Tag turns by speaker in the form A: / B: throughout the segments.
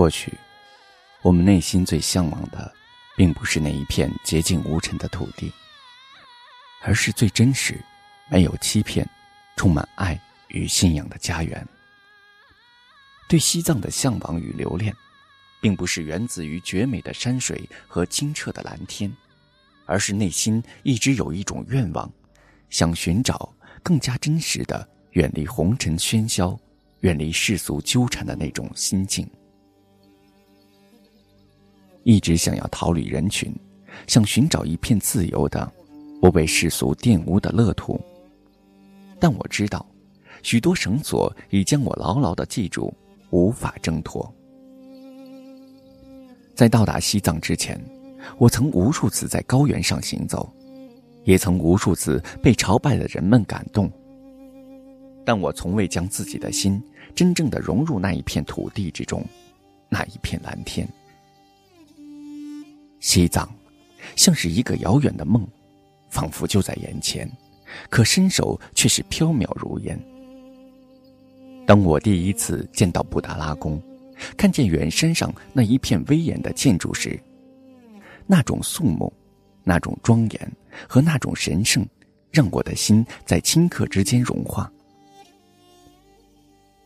A: 或许，我们内心最向往的，并不是那一片洁净无尘的土地，而是最真实、没有欺骗、充满爱与信仰的家园。对西藏的向往与留恋，并不是源自于绝美的山水和清澈的蓝天，而是内心一直有一种愿望，想寻找更加真实的、远离红尘喧嚣、远离世俗纠缠的那种心境。一直想要逃离人群，想寻找一片自由的、不被世俗玷污的乐土。但我知道，许多绳索已将我牢牢的系住。无法挣脱。在到达西藏之前，我曾无数次在高原上行走，也曾无数次被朝拜的人们感动。但我从未将自己的心真正的融入那一片土地之中，那一片蓝天。西藏，像是一个遥远的梦，仿佛就在眼前，可伸手却是飘渺如烟。当我第一次见到布达拉宫，看见远山上那一片威严的建筑时，那种肃穆、那种庄严和那种神圣，让我的心在顷刻之间融化。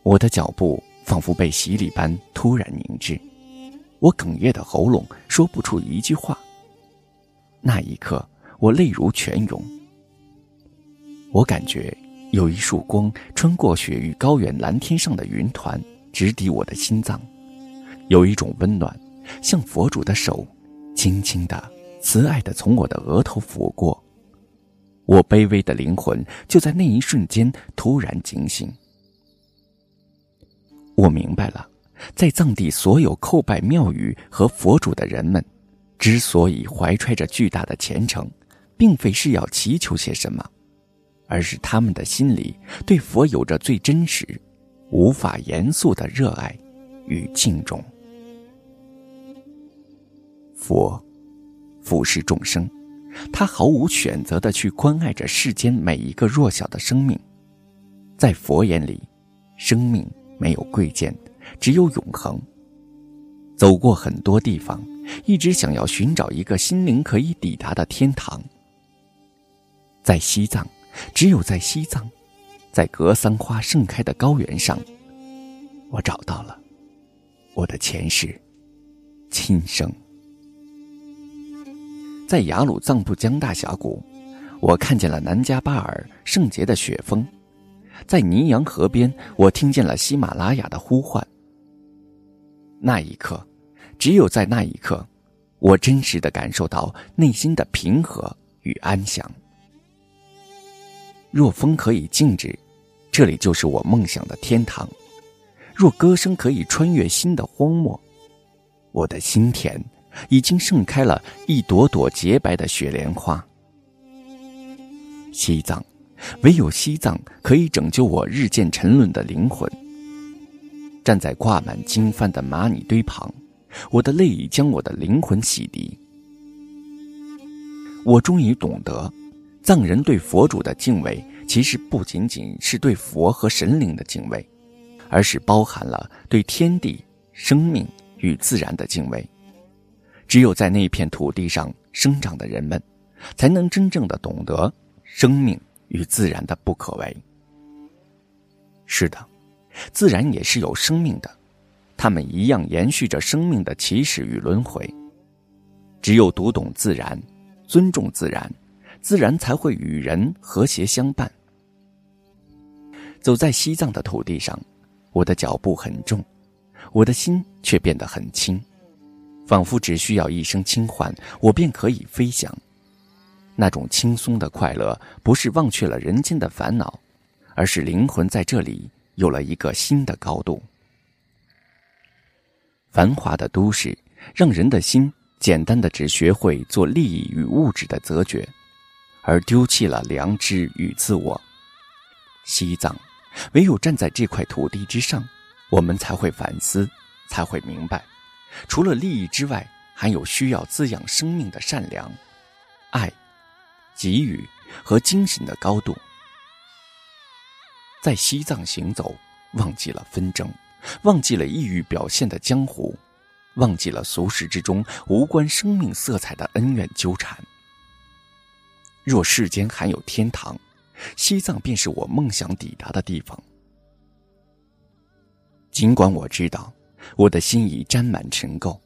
A: 我的脚步仿佛被洗礼般突然凝滞，我哽咽的喉咙说不出一句话。那一刻，我泪如泉涌。我感觉。有一束光穿过雪域高原蓝天上的云团，直抵我的心脏。有一种温暖，像佛主的手，轻轻的、慈爱的从我的额头抚过。我卑微的灵魂就在那一瞬间突然惊醒。我明白了，在藏地所有叩拜庙宇和佛主的人们，之所以怀揣着巨大的虔诚，并非是要祈求些什么。而是他们的心里对佛有着最真实、无法严肃的热爱与敬重。佛，俯视众生，他毫无选择的去关爱着世间每一个弱小的生命。在佛眼里，生命没有贵贱，只有永恒。走过很多地方，一直想要寻找一个心灵可以抵达的天堂。在西藏。只有在西藏，在格桑花盛开的高原上，我找到了我的前世亲生。在雅鲁藏布江大峡谷，我看见了南迦巴尔圣洁的雪峰；在尼洋河边，我听见了喜马拉雅的呼唤。那一刻，只有在那一刻，我真实的感受到内心的平和与安详。若风可以静止，这里就是我梦想的天堂；若歌声可以穿越心的荒漠，我的心田已经盛开了一朵朵洁白的雪莲花。西藏，唯有西藏可以拯救我日渐沉沦的灵魂。站在挂满经幡的玛尼堆旁，我的泪已将我的灵魂洗涤。我终于懂得。藏人对佛主的敬畏，其实不仅仅是对佛和神灵的敬畏，而是包含了对天地、生命与自然的敬畏。只有在那片土地上生长的人们，才能真正的懂得生命与自然的不可为。是的，自然也是有生命的，它们一样延续着生命的起始与轮回。只有读懂自然，尊重自然。自然才会与人和谐相伴。走在西藏的土地上，我的脚步很重，我的心却变得很轻，仿佛只需要一声轻唤，我便可以飞翔。那种轻松的快乐，不是忘却了人间的烦恼，而是灵魂在这里有了一个新的高度。繁华的都市，让人的心简单的只学会做利益与物质的择觉。而丢弃了良知与自我。西藏，唯有站在这块土地之上，我们才会反思，才会明白，除了利益之外，还有需要滋养生命的善良、爱、给予和精神的高度。在西藏行走，忘记了纷争，忘记了抑郁表现的江湖，忘记了俗世之中无关生命色彩的恩怨纠缠。若世间还有天堂，西藏便是我梦想抵达的地方。尽管我知道我的心已沾满尘垢，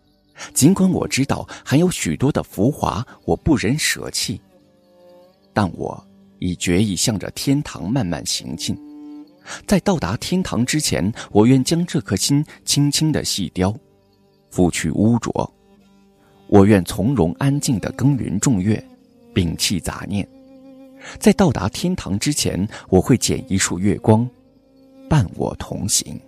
A: 尽管我知道还有许多的浮华我不忍舍弃，但我已决意向着天堂慢慢行进。在到达天堂之前，我愿将这颗心轻轻的细雕，拂去污浊。我愿从容安静的耕耘种月，摒弃杂念。在到达天堂之前，我会捡一束月光，伴我同行。